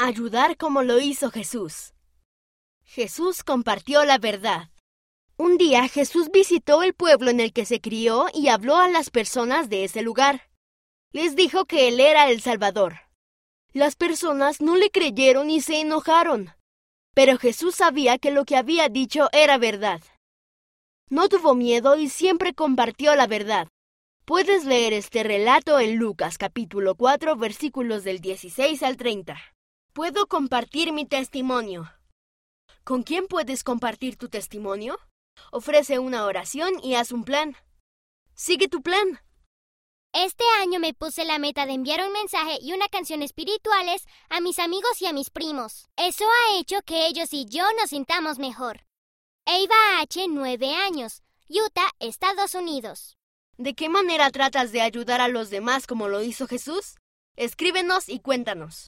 Ayudar como lo hizo Jesús. Jesús compartió la verdad. Un día Jesús visitó el pueblo en el que se crió y habló a las personas de ese lugar. Les dijo que Él era el Salvador. Las personas no le creyeron y se enojaron. Pero Jesús sabía que lo que había dicho era verdad. No tuvo miedo y siempre compartió la verdad. Puedes leer este relato en Lucas capítulo 4 versículos del 16 al 30. Puedo compartir mi testimonio. ¿Con quién puedes compartir tu testimonio? Ofrece una oración y haz un plan. Sigue tu plan. Este año me puse la meta de enviar un mensaje y una canción espirituales a mis amigos y a mis primos. Eso ha hecho que ellos y yo nos sintamos mejor. Eva H., nueve años, Utah, Estados Unidos. ¿De qué manera tratas de ayudar a los demás como lo hizo Jesús? Escríbenos y cuéntanos.